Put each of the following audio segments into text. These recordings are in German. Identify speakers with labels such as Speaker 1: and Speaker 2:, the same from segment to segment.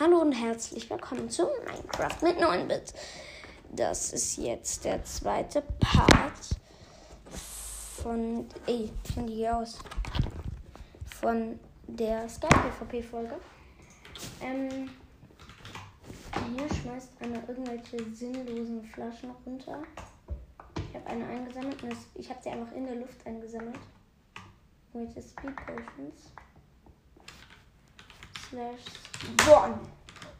Speaker 1: Hallo und herzlich willkommen zu Minecraft mit 9-Bit. Das ist jetzt der zweite Part von. Ey, finde die aus. Von der Skype-PvP-Folge. Ähm, hier schmeißt einer irgendwelche sinnlosen Flaschen runter. Ich habe eine eingesammelt und ich habe sie einfach in der Luft eingesammelt. Welche Speed Potions. Slash Spawn.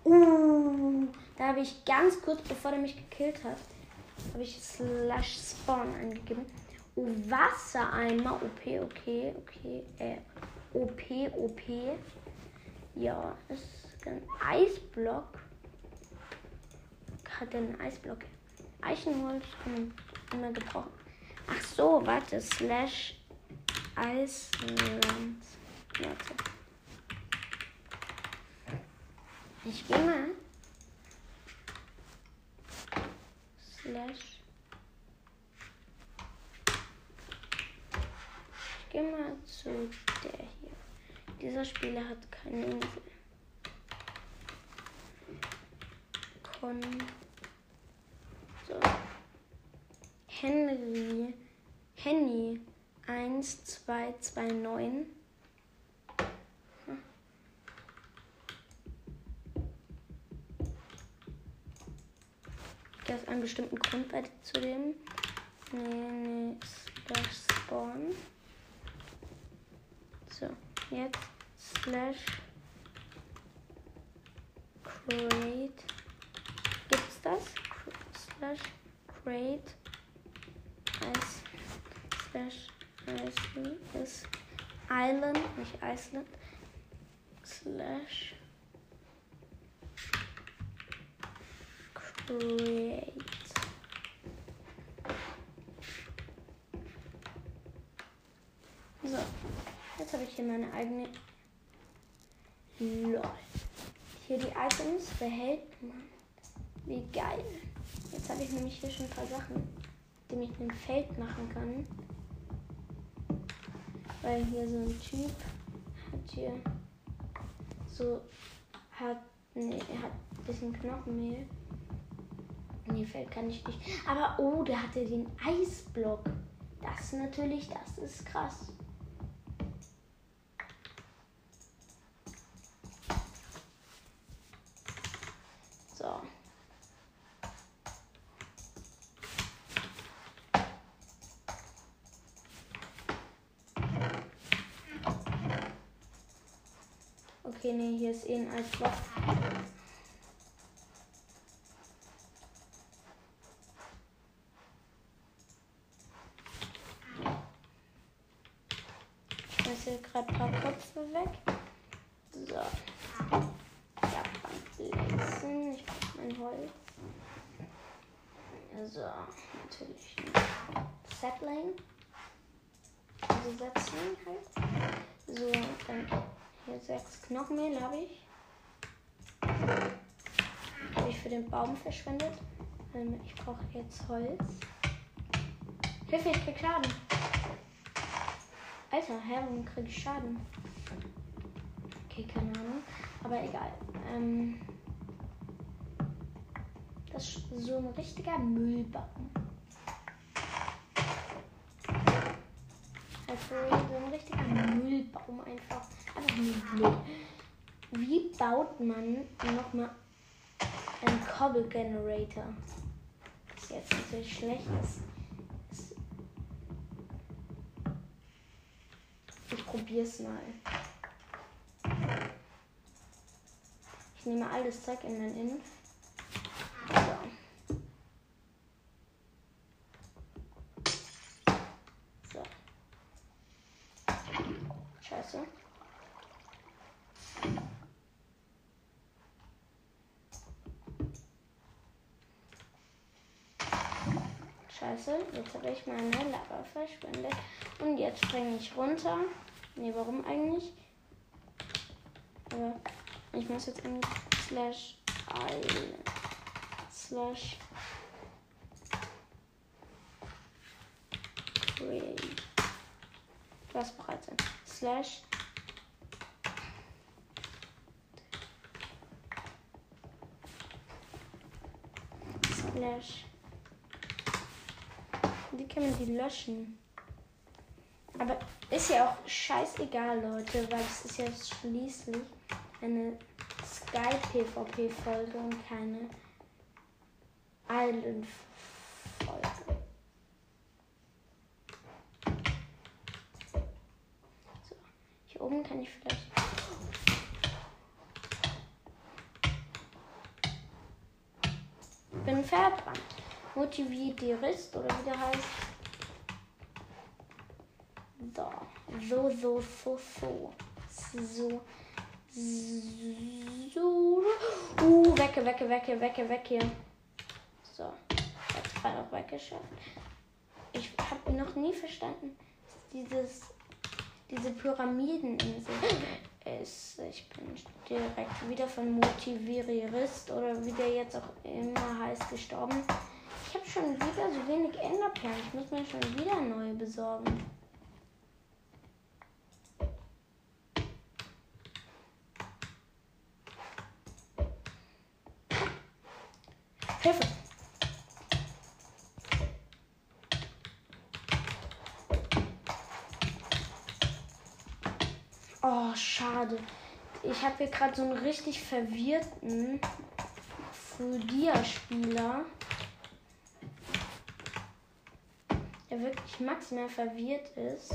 Speaker 1: Uh, da habe ich ganz kurz, bevor er mich gekillt hat, habe ich Slash Spawn angegeben. Oh, Wassereimer. OP, okay, okay. Äh, OP, OP. Ja, ist ein Eisblock. Hat er einen Eisblock? Eichenholz immer gebrauchen. Ach so, warte. Slash Eisland. Warte. Ich gehe mal. Slash. Ich gehe mal zu der hier. Dieser Spieler hat keine Insel. Con. So. Henry. Henny 1229. aus einem bestimmten Grund weiter zu dem. Nee, nee, slash spawn. So, jetzt slash create. Gibt's das? Slash create als slash ist Island, nicht Iceland. Slash create. So, jetzt habe ich hier meine eigene. LOL. Hier die Items behält man. Wie geil. Jetzt habe ich nämlich hier schon ein paar Sachen, die ich ein Feld machen kann. Weil hier so ein Typ hat hier so hat nee, er hat ein bisschen Knochenmehl. Nee, Feld kann ich nicht. Aber oh, der hatte den Eisblock. Das natürlich, das ist krass. Okay, nee, hier ist eh ein Eisblock. Gerade ein paar Köpfe weg. So. Ja, Lesen. Ich brauche mein Holz. So, natürlich Settling. Also Setzling halt. So, dann hier sechs Knochenmehl habe ich. Habe ich für den Baum verschwendet. Ähm, ich brauche jetzt Holz. Hilfe, ich krieg Schaden. Alter, hä, warum krieg ich Schaden? Okay, keine Ahnung. Aber egal. Ähm, das ist so ein richtiger Müllbaum. Also so ein richtiger Müllbaum einfach. Einfach nur Müll. Wie baut man nochmal einen Cobble Generator? Das ist jetzt natürlich schlecht. ist. Probier's mal. Ich nehme alles Zeug in den Inf. So. So. Scheiße. Scheiße, jetzt habe ich meine Lava verschwendet. Und jetzt springe ich runter. Nee, warum eigentlich? Äh, ich muss jetzt eigentlich slash island slash create. Das bereits ein. Slash Slash. Wie kann man die löschen? Aber ist ja auch scheißegal, Leute, weil es ist ja schließlich eine Sky PvP Folge und keine Island Folge. So, hier oben kann ich vielleicht. Bin verbrannt. Motiviert die Rist oder wie der heißt. So, so, so, so, so. So. Uh, wecke, wecke, wecke, wecke, wecke. So, jetzt gerade auch weggeschafft. Ich habe noch nie verstanden, dieses, diese Pyramideninsel ist. Ich bin direkt wieder von Motivierist oder wie der jetzt auch immer heißt gestorben. Ich habe schon wieder so wenig Enderperlen. Ich muss mir schon wieder neue besorgen. Schade. Ich habe hier gerade so einen richtig verwirrten Fugia-Spieler. Der wirklich maximal verwirrt ist.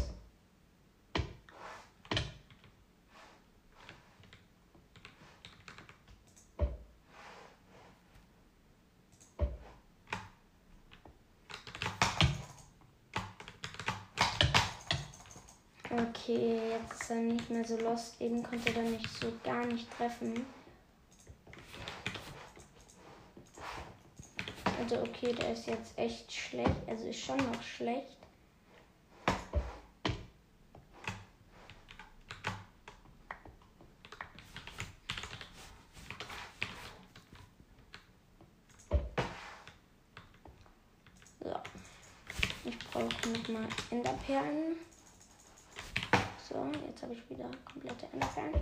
Speaker 1: Okay, jetzt ist er nicht mehr so lost. Eben konnte er nicht so gar nicht treffen. Also okay, der ist jetzt echt schlecht. Also ist schon noch schlecht. So. Ich brauche nochmal Enderperlen. So, jetzt habe ich wieder komplette Enderperlen.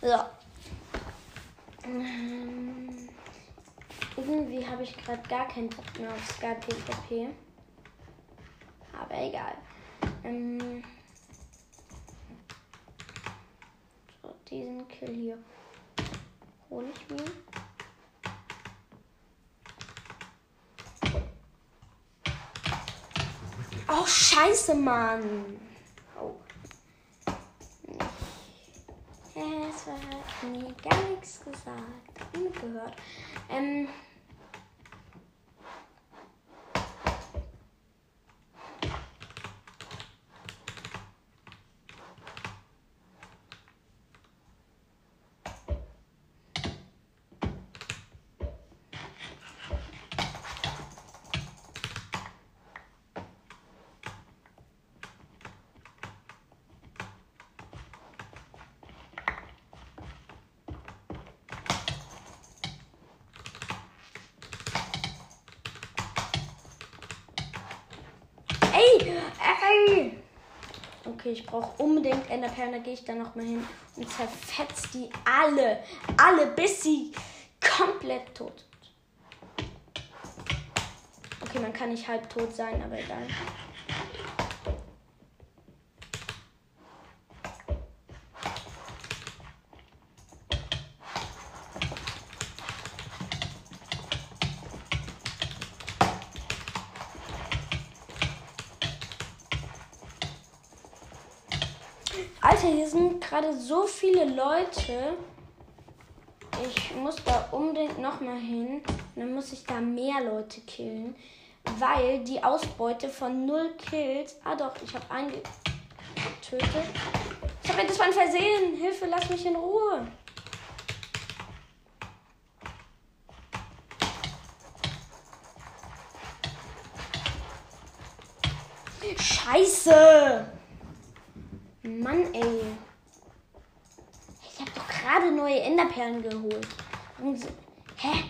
Speaker 1: So. Ähm, irgendwie habe ich gerade gar keinen Bock mehr auf Sky PvP. Egal. Ähm, so, diesen Kill hier hole ich mir. Oh, scheiße, Mann. Oh. Es war mir gar nichts gesagt. Mitgehört. Ähm. Ey, ey. Okay, ich brauche unbedingt Enderperlen. Da gehe ich dann noch mal hin und zerfetzt die alle. Alle, bis sie komplett tot sind. Okay, man kann nicht halb tot sein, aber egal. Alter, hier sind gerade so viele Leute. Ich muss da unbedingt nochmal hin. Dann muss ich da mehr Leute killen. Weil die Ausbeute von null Kills. Ah doch, ich habe einen getötet. Ich habe war ein Versehen. Hilfe, lass mich in Ruhe. Scheiße! Mann, ey. Ich habe doch gerade neue Enderperlen geholt. Und Hä?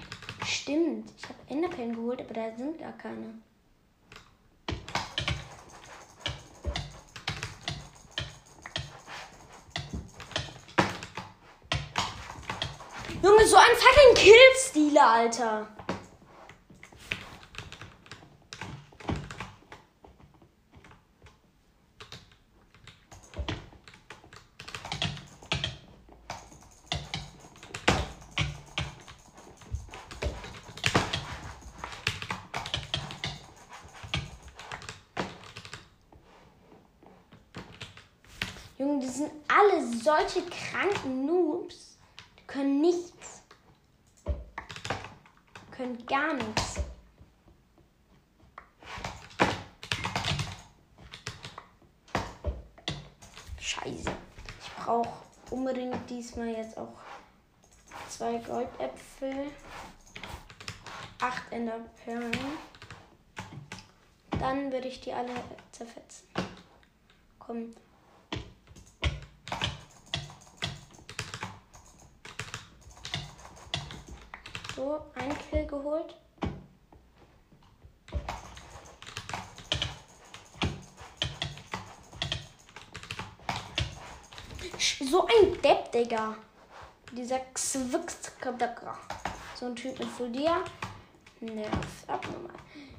Speaker 1: Stimmt. Ich habe Enderperlen geholt, aber da sind gar keine. Junge, so ein fucking Killstealer, Alter. Junge, die sind alle solche kranken Noobs. Können nichts. Können gar nichts. Scheiße. Ich brauche unbedingt diesmal jetzt auch zwei Goldäpfel, acht Enderperlen. Dann würde ich die alle zerfetzen. Komm, So, ein Kill geholt. So ein Depp, Digga. Dieser Xwixkabakra. So ein Typ mit Fulia. Nerv, abnormal.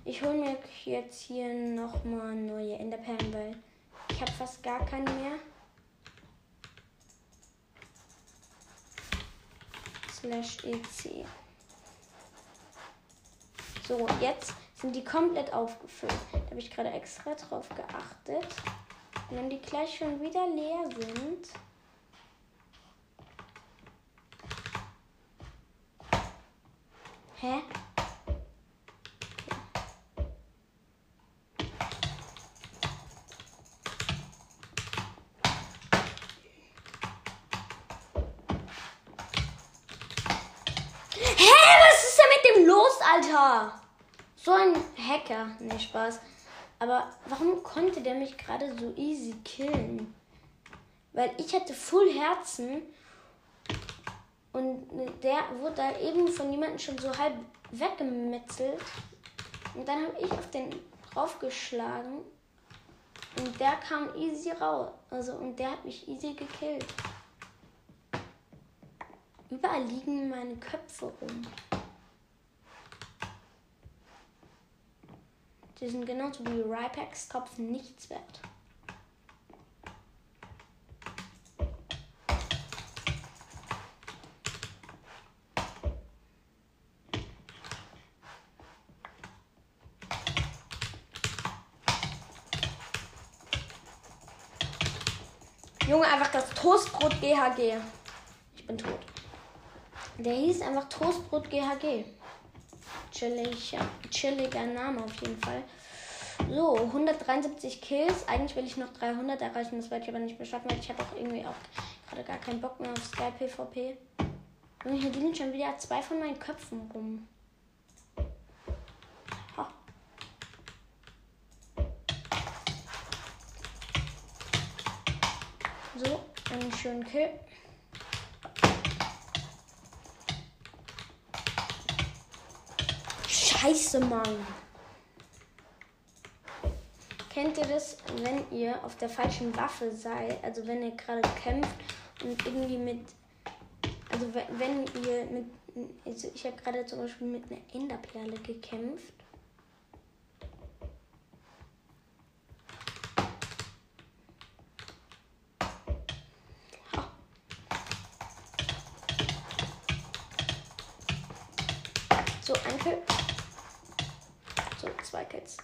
Speaker 1: Ich hole mir jetzt hier nochmal neue Enderperlen, weil ich habe fast gar keine mehr. Slash EC. So, jetzt sind die komplett aufgefüllt. Da habe ich gerade extra drauf geachtet. Und wenn die gleich schon wieder leer sind. Hä? los, Alter? So ein Hacker. Nee, Spaß. Aber warum konnte der mich gerade so easy killen? Weil ich hatte Full Herzen und der wurde da eben von jemandem schon so halb weggemetzelt. Und dann habe ich auf den draufgeschlagen und der kam easy raus. Also und der hat mich easy gekillt. Überall liegen meine Köpfe rum. Die sind genauso wie Rypex Kopf nichts wert. Junge, einfach das Toastbrot GHG. Ich bin tot. Der hieß einfach Toastbrot GHG chilliger, chilliger Name auf jeden Fall. So, 173 Kills. Eigentlich will ich noch 300 erreichen, das werde ich aber nicht mehr schaffen, weil ich habe auch irgendwie auch gerade gar keinen Bock mehr auf Sky PvP. Und hier liegen schon wieder zwei von meinen Köpfen rum. Ha. So, einen schönen Kill. Scheiße, Mann. Kennt ihr das, wenn ihr auf der falschen Waffe seid? Also wenn ihr gerade kämpft und irgendwie mit. Also wenn ihr mit. Also ich habe gerade zum Beispiel mit einer Enderperle gekämpft. So, ein Kill. Kills.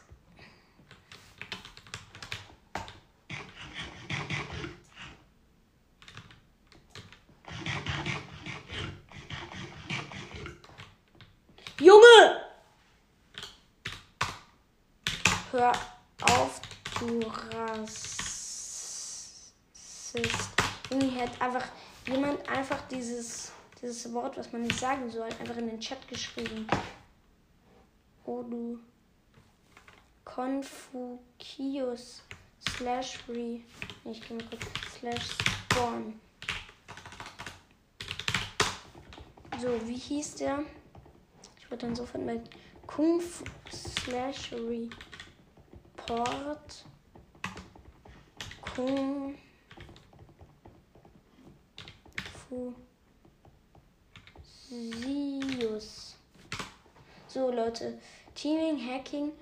Speaker 1: Junge! Hör auf, du Rassist. Irgendwie hat einfach jemand einfach dieses, dieses Wort, was man nicht sagen soll, einfach in den Chat geschrieben. Oh du. Confucius slash free. Ich kann mal kurz slash spawn. So, wie hieß der? Ich würde dann sofort mit Kung Fu slash Report Kung Fu Sius. So, Leute. Teaming, Hacking,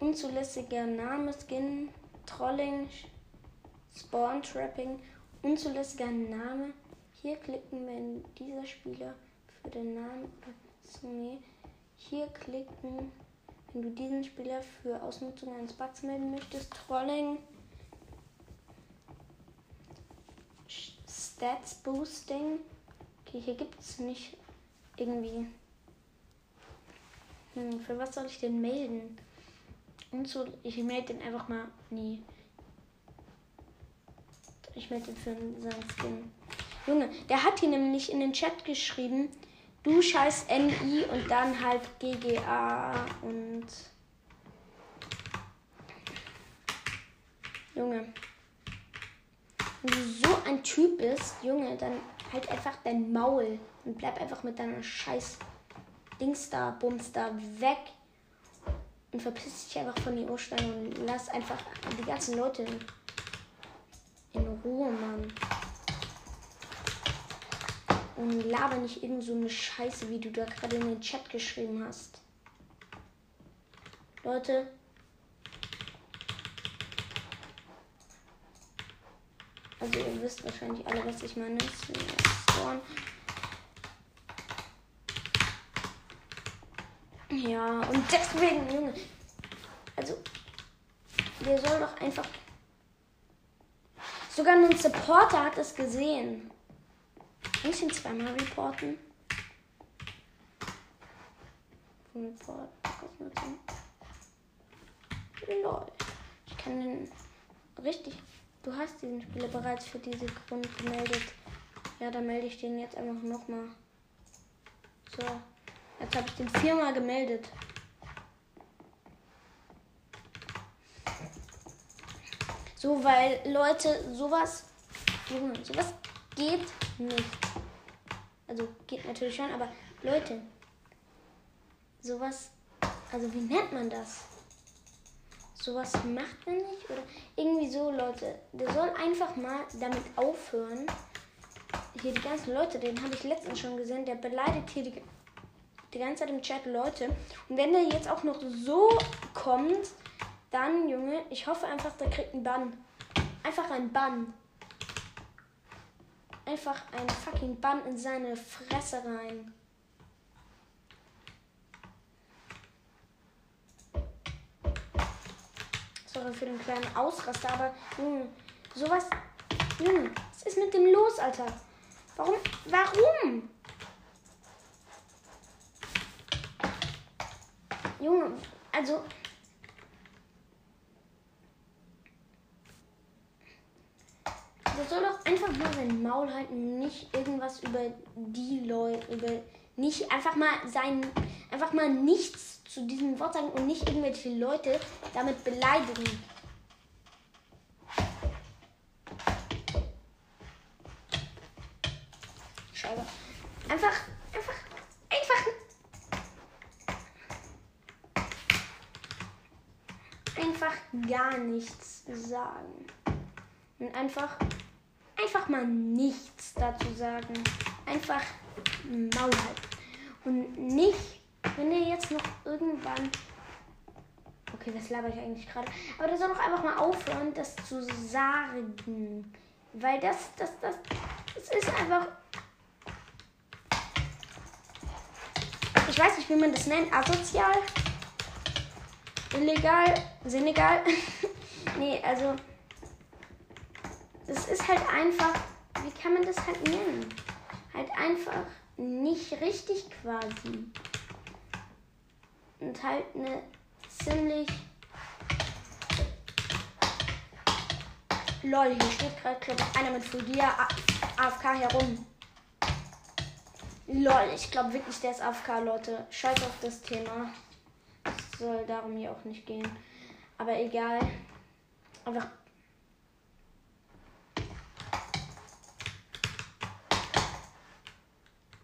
Speaker 1: unzulässiger Name, Skin, Trolling, Spawn Trapping, unzulässiger Name. Hier klicken, wenn dieser Spieler für den Namen nee, hier klicken, wenn du diesen Spieler für Ausnutzung eines Bugs melden möchtest. Trolling. Stats Boosting. Okay, hier gibt es nicht irgendwie. Hm, für was soll ich den melden? Und so, ich melde den einfach mal. Nee. Ich melde den für seinen Skin. Junge, der hat hier nämlich in den Chat geschrieben, du scheiß MI und dann halt GGA und. Junge. Wenn du so ein Typ bist, Junge, dann halt einfach dein Maul und bleib einfach mit deiner scheiß Dings da, Bums da weg. Und verpiss dich einfach von den Ursteinen und lass einfach die ganzen Leute in Ruhe, Mann. Und laber nicht irgend so eine Scheiße, wie du da gerade in den Chat geschrieben hast. Leute. Also ihr wisst wahrscheinlich alle, was ich meine. Spawn. Ja, und deswegen, Junge. Also, der soll doch einfach. Sogar ein Supporter hat es gesehen. Kann ich ihn zweimal reporten? Report. Lol. Ich kann den. Richtig. Du hast diesen Spieler bereits für diese Grund gemeldet. Ja, dann melde ich den jetzt einfach nochmal. So. Jetzt habe ich den viermal gemeldet. So, weil Leute, sowas, sowas geht nicht. Also geht natürlich schon, aber Leute, sowas, also wie nennt man das? Sowas macht man nicht oder irgendwie so, Leute. Der soll einfach mal damit aufhören. Hier die ganzen Leute, den habe ich letztens schon gesehen, der beleidigt hier die die ganze Zeit im Chat Leute. Und wenn der jetzt auch noch so kommt, dann, Junge, ich hoffe einfach, der kriegt einen Bann. Einfach ein Bann. Einfach ein fucking Bann in seine Fresse rein. Sorry für den kleinen Ausraster, aber Junge, sowas. Junge, was ist mit dem los, Alter? Warum? Warum? Junge, also. Der soll doch einfach mal sein Maul halten, nicht irgendwas über die Leute, über nicht einfach mal sein, einfach mal nichts zu diesem Wort sagen und nicht irgendwelche Leute damit beleidigen. Scheiße. Einfach gar nichts sagen. Und einfach, einfach mal nichts dazu sagen. Einfach Maul halten. Und nicht, wenn er jetzt noch irgendwann. Okay, das laber ich eigentlich gerade. Aber der soll doch einfach mal aufhören, das zu sagen. Weil das, das, das, das ist einfach. Ich weiß nicht, wie man das nennt. Asozial illegal, Senegal. nee, also es ist halt einfach, wie kann man das halt nennen? Halt einfach nicht richtig quasi. Und halt eine ziemlich Lol, hier steht gerade, einer mit Fugia AFK herum. Lol, ich glaube wirklich, der ist AFK, Leute. Scheiß auf das Thema soll darum hier auch nicht gehen. Aber egal. Einfach.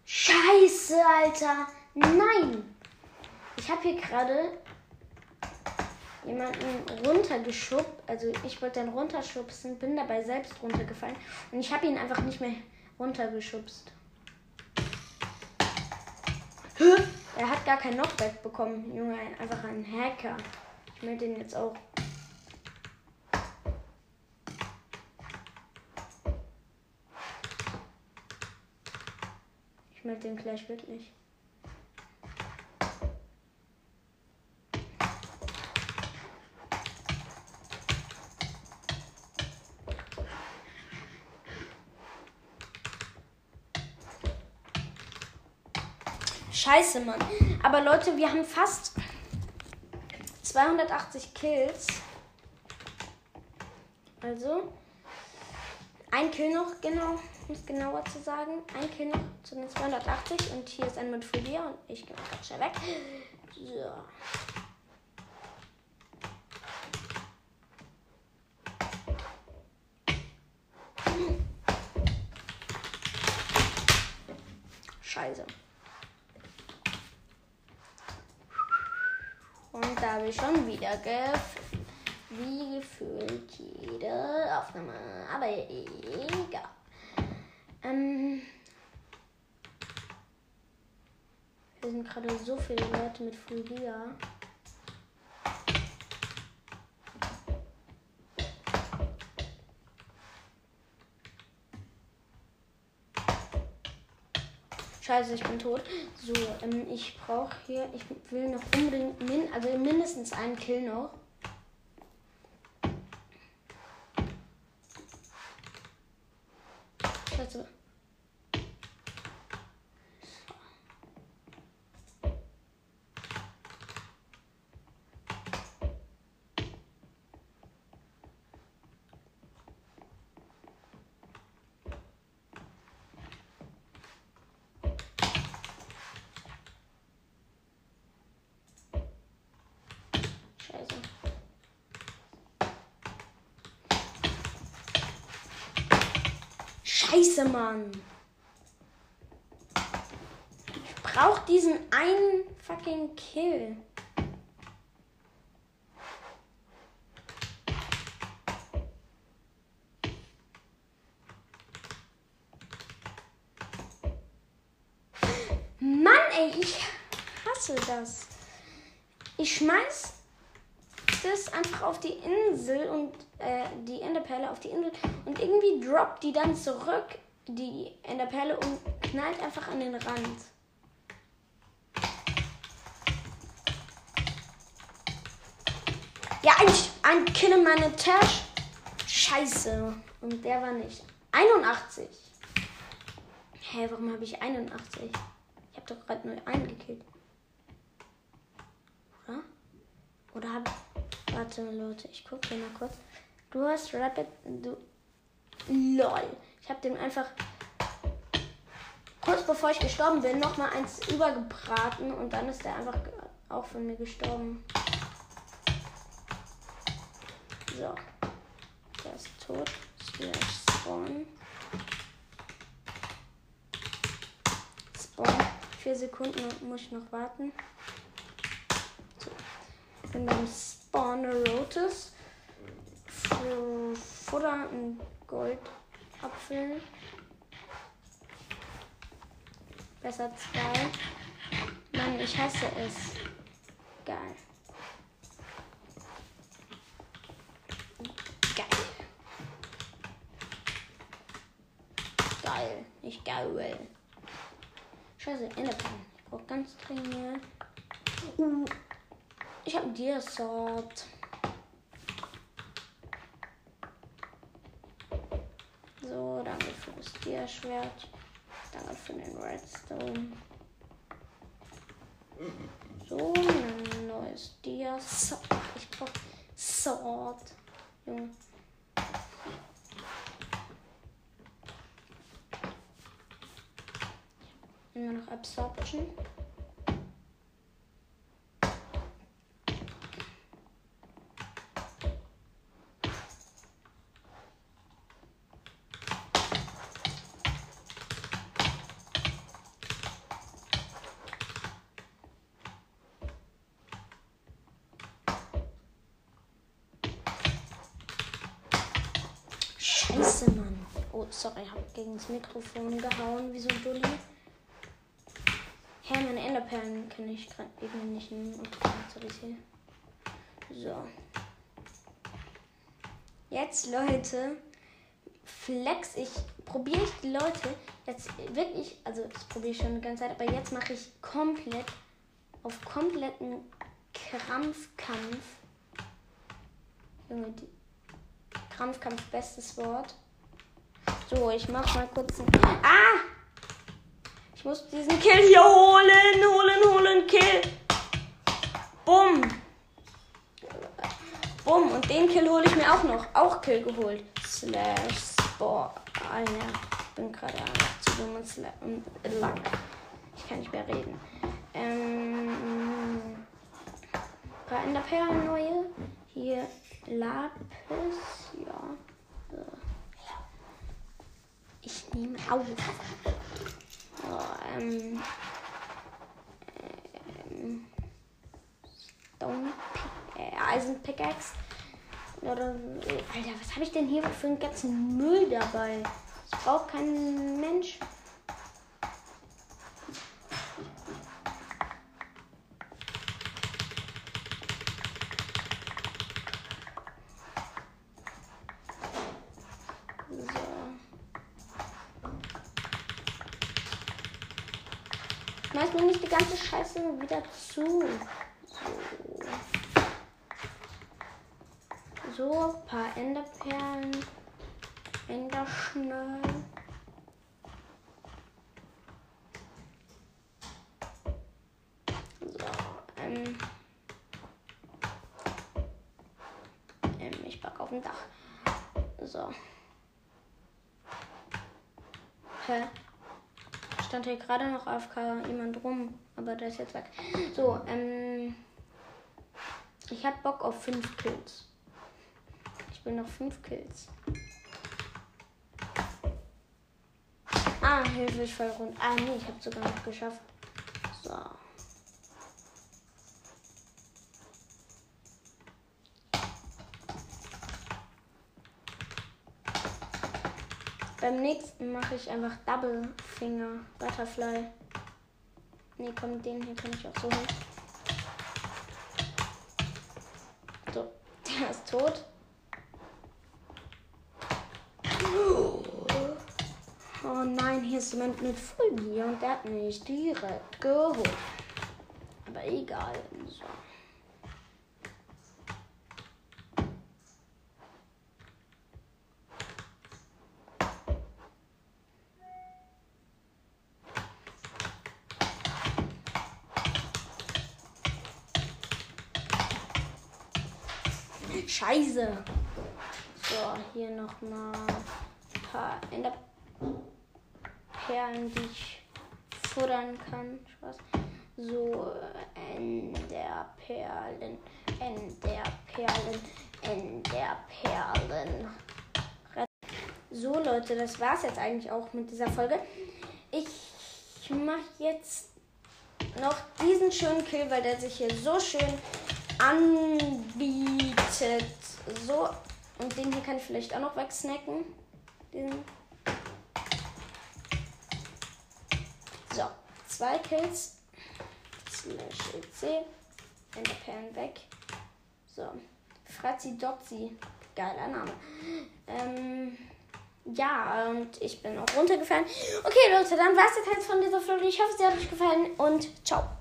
Speaker 1: Scheiße, Alter. Nein. Ich habe hier gerade jemanden runtergeschubbt. Also ich wollte dann runterschubsen, bin dabei selbst runtergefallen. Und ich habe ihn einfach nicht mehr runtergeschubst. Er hat gar kein Knockback bekommen. Junge, einfach ein Hacker. Ich melde den jetzt auch. Melde den gleich wirklich. Scheiße, Mann. Aber Leute, wir haben fast 280 Kills. Also, ein Kill noch, genau, um es genauer zu sagen. Ein Kill noch zu den 280. Und hier ist ein mit Folia und ich gehe ganz schnell weg. So. Scheiße. Und da habe ich schon wieder gef wie gefühlt jede Aufnahme. Aber egal. Ähm, wir sind gerade so viele Leute mit Furia. Scheiße, ich bin tot. So, ähm, ich brauche hier, ich will noch unbedingt, min, also mindestens einen Kill noch. Scheiße. Scheiße. Scheiße, Mann. Ich brauch diesen einen fucking Kill. Mann, ey, ich hasse das. Ich schmeiß das einfach auf die Insel und äh, die Enderperle auf die Insel und irgendwie droppt die dann zurück, die Enderperle und knallt einfach an den Rand. Ja, ein, ein Kill in meine Tasche. Scheiße. Und der war nicht. 81. Hä, warum habe ich 81? Ich habe doch gerade nur einen gekillt. Oder? Oder habe ich. Warte, Leute, ich gucke hier mal kurz. Du hast Rapid. Du. LOL. Ich habe dem einfach. Kurz bevor ich gestorben bin, nochmal eins übergebraten und dann ist der einfach auch von mir gestorben. So. Der ist tot. Slash Spawn. Spawn. Vier Sekunden muss ich noch warten. So. Bin beim Spawn Rotus. Für Futter und Goldapfel. Besser zwei. Mann, ich hasse es. Geil. Geil. Geil. Nicht geil. Scheiße, Enderperlen. Ich brauch ganz dringend. Uh, ich hab dir Sword. So, danke für das Dia-Schwert. Danke für den Redstone. So, ein neues Dia. Ich brauch Sword. Junge. Immer noch Absorption. Oh, sorry, ich habe gegen das Mikrofon gehauen, wie so ein Dulli. Hä, meine Enderperlen kann ich gerade irgendwie nicht nehmen. Sorry, hier. So. Jetzt, Leute, flex ich, probiere ich die Leute jetzt wirklich, also das probiere ich schon die ganze Zeit, aber jetzt mache ich komplett auf kompletten Krampfkampf. Junge, Krampfkampf, bestes Wort. So, ich mach mal kurz ein. Ah! Ich muss diesen Kill hier holen, holen, holen, Kill. Bumm. Bumm. Und den Kill hole ich mir auch noch. Auch Kill geholt. Slash Sport. Ah, Ich bin gerade zu dumm und lang. Ich kann nicht mehr reden. Ähm, paar Enderperlen neue. Hier Lapis. Ja. So. Ich nehme auf. So, ähm, ähm, Stone äh, Eisen Pickaxe. Oder, Alter, was habe ich denn hier für einen ganzen Müll dabei? Das braucht kein Mensch. Mir nicht die ganze Scheiße wieder zu. So. So, paar Enderperlen. Enderschnallen. So, ähm. ähm ich pack auf dem Dach. So. Hä? stand hier gerade noch auf jemand rum, aber der ist jetzt weg. So, ähm. Ich hab Bock auf 5 Kills. Ich will noch 5 Kills. Ah, Hilfe, ich fall rund. Ah, nee, ich hab's sogar noch geschafft. So. Beim nächsten mache ich einfach Double Finger Butterfly. Ne, komm, den hier kann ich auch so hoch. So, der ist tot. Oh nein, hier ist jemand mit Folie und der hat mich direkt geholt. Aber egal. So. Scheiße. So, hier noch mal ein paar Enderperlen, die ich futtern kann. Spaß. So, Enderperlen, Enderperlen, Enderperlen. So, Leute, das war's jetzt eigentlich auch mit dieser Folge. Ich mache jetzt noch diesen schönen Kill, weil der sich hier so schön anbietet. So, und den hier kann ich vielleicht auch noch wegsnacken. Den. So, zwei Kills. Slash EC. Enderperlen weg. So, Fratzi Dotzi. Geiler Name. Ähm, ja, und ich bin auch runtergefallen. Okay, Leute, dann war es jetzt von dieser Folge. Ich hoffe, sie hat euch gefallen und ciao.